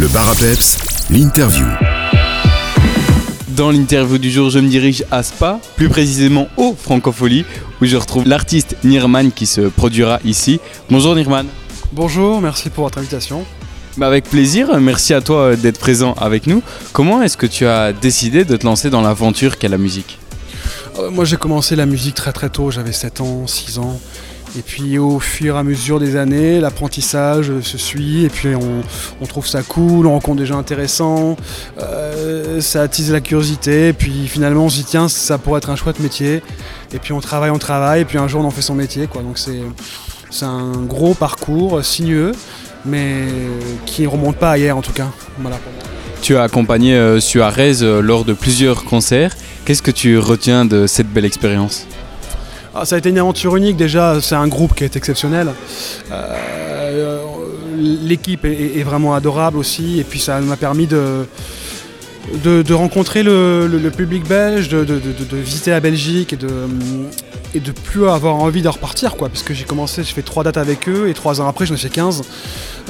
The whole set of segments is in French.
Le bar à peps, l'interview. Dans l'interview du jour, je me dirige à Spa, plus précisément au Francofolie, où je retrouve l'artiste Nirman qui se produira ici. Bonjour Nirman. Bonjour, merci pour votre invitation. Bah avec plaisir, merci à toi d'être présent avec nous. Comment est-ce que tu as décidé de te lancer dans l'aventure qu'est la musique? Euh, moi j'ai commencé la musique très très tôt, j'avais 7 ans, 6 ans. Et puis au fur et à mesure des années, l'apprentissage se suit et puis on, trouve ça cool, on rencontre des gens intéressants, euh, ça attise la curiosité et puis finalement on se dit tiens ça pourrait être un chouette métier. Et puis on travaille, on travaille et puis un jour on en fait son métier. Donc c'est, un gros parcours sinueux mais qui ne remonte pas hier en tout cas. Tu as accompagné euh, Suarez euh, lors de plusieurs concerts. Qu'est-ce que tu retiens de cette belle expérience? Ah, ça a été une aventure unique déjà, c'est un groupe qui est exceptionnel. Euh, L'équipe est, vraiment adorable aussi et puis ça m'a permis de, de, rencontrer le, public belge, de, visiter la Belgique et de, et de plus avoir envie de repartir quoi. Parce que j'ai commencé, j'ai fait trois dates avec eux et trois ans après j'en ai fait 15.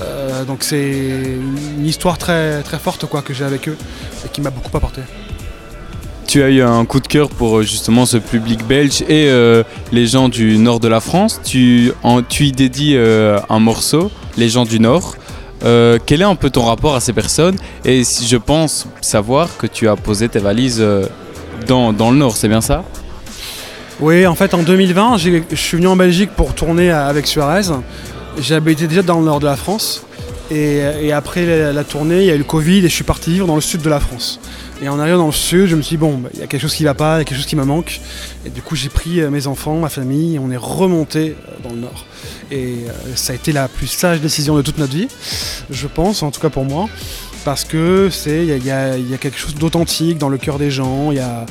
Euh, donc c'est une histoire très, très forte quoi, que j'ai avec eux et qui m'a beaucoup apporté. Tu as eu un coup de cœur pour euh, justement ce public belge et euh, les gens du nord de la France. Tu, y dédies euh, un morceau, Les gens du nord. Quel est un peu ton rapport à ces personnes? Et si je pense savoir que tu as posé tes valises dans, dans le nord, c'est bien ça? Oui, en fait, en 2020, j'ai- je suis venu en Belgique pour tourner avec Suarez. J'habitais déjà dans le nord de la France. Et, après la, tournée, il y a eu le Covid et je suis parti vivre dans le sud de la France. Et en arrivant dans le sud, je me suis dit, bon, bah, il y a quelque chose qui va pas, il y a quelque chose qui me manque. Et du coup, j'ai pris euh, mes enfants, ma famille, on est remonté euh, dans le nord. Et euh, ça a été la plus sage décision de toute notre vie, je pense, en tout cas pour moi. Parce que c'est, il y a, quelque chose d'authentique dans le cœur des gens. Il y a,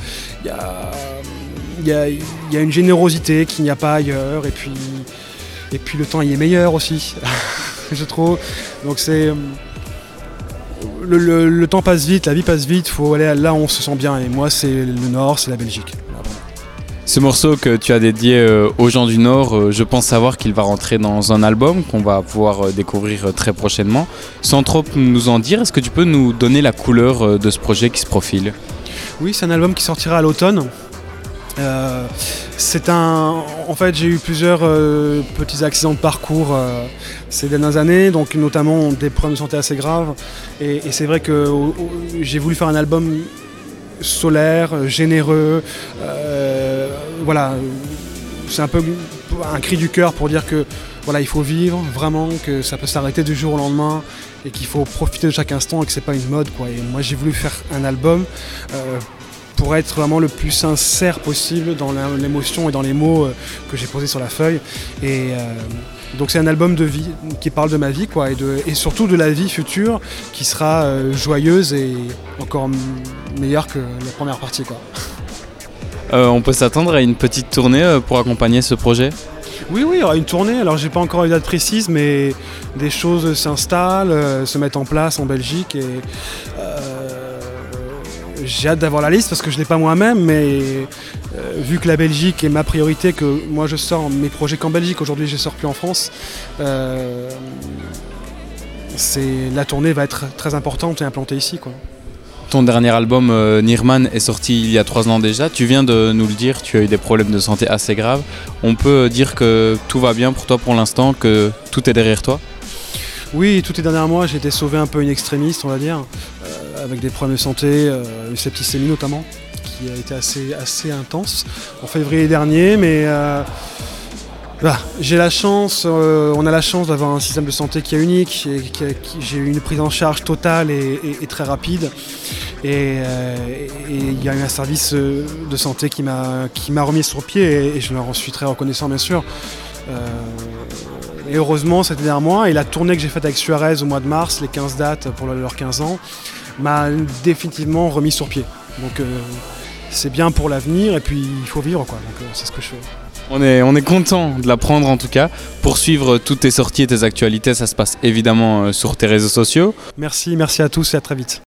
y a- y a une générosité qu'il n'y a pas ailleurs et puis, et puis le temps y est meilleur aussi, je trouve. Donc c'est... Le, le- le temps passe vite, la vie passe vite, il faut aller là où on se sent bien et moi c'est le nord, c'est la Belgique. Ce morceau que tu as dédié euh, aux gens du Nord, euh, je pense savoir qu'il va rentrer dans un album qu'on va pouvoir euh, découvrir très prochainement. Sans trop nous en dire, est-ce que tu peux nous donner la couleur de ce projet qui se profile? Oui, c'est un album qui sortira à l'automne. Euh, c'est un. En fait, j'ai eu plusieurs euh, petits accidents de parcours euh, ces dernières années, donc notamment des problèmes de santé assez graves. Et, c'est vrai que j'ai voulu faire un album solaire, généreux. voilà, c'est un peu un cri du cœur pour dire que voilà, il faut vivre vraiment, que ça peut s'arrêter du jour au lendemain et qu'il faut profiter de chaque instant et que c'est pas une mode moi, j'ai voulu faire un album. Pour être vraiment le plus sincère possible dans l'émotion et dans les mots euh, que j'ai posés sur la feuille. Et euh, donc c'est un album de vie qui parle de ma vie quoi, et, de, et surtout de la vie future qui sera euh, joyeuse et encore meilleure que la première partie. Quoi. Euh, On peut s'attendre à une petite tournée pour accompagner ce projet? Oui, oui, il y aura une tournée. Alors j'ai pas encore une date précise, mais des choses s'installent, euh, se mettent en place en Belgique et j'ai hâte d'avoir la liste parce que je l'ai pas moi-même, mais euh, vu que la Belgique est ma priorité, que moi je sors mes projets qu'en Belgique. Aujourd'hui, je sors plus en France. euh, la tournée va être très importante et implantée ici, quoi. Ton dernier album, euh, Nirman, est sorti il y a trois ans déjà. Tu viens de nous le dire, tu as eu des problèmes de santé assez graves. On peut dire que tout va bien pour toi pour l'instant, que tout est derrière toi? Oui, tous les derniers mois, j'ai été sauvé un peu une extrémiste, on va dire, avec des problèmes de santé, euh, une septicémie notamment, qui a été assez, assez intense en février dernier, mais euh, j'ai la chance, euh, on a la chance d'avoir un système de santé qui est unique, j'ai eu une prise en charge totale et, très rapide, et il y a eu un service de santé qui m'a remis sur pied, et, je leur suis très reconnaissant bien sûr. Et heureusement, c'était derrière moi. Et la tournée que j'ai faite avec Suarez au mois de mars, les 15 dates pour leurs 15 ans, m'a définitivement remis sur pied. Donc euh, c'est bien pour l'avenir et puis il faut vivre quoi. Donc euh, c'est ce que je fais. On est, on est content de l'apprendre en tout cas. Pour suivre toutes tes sorties et tes actualités, ça se passe évidemment euh, sur tes réseaux sociaux. Merci, merci à tous et à très vite.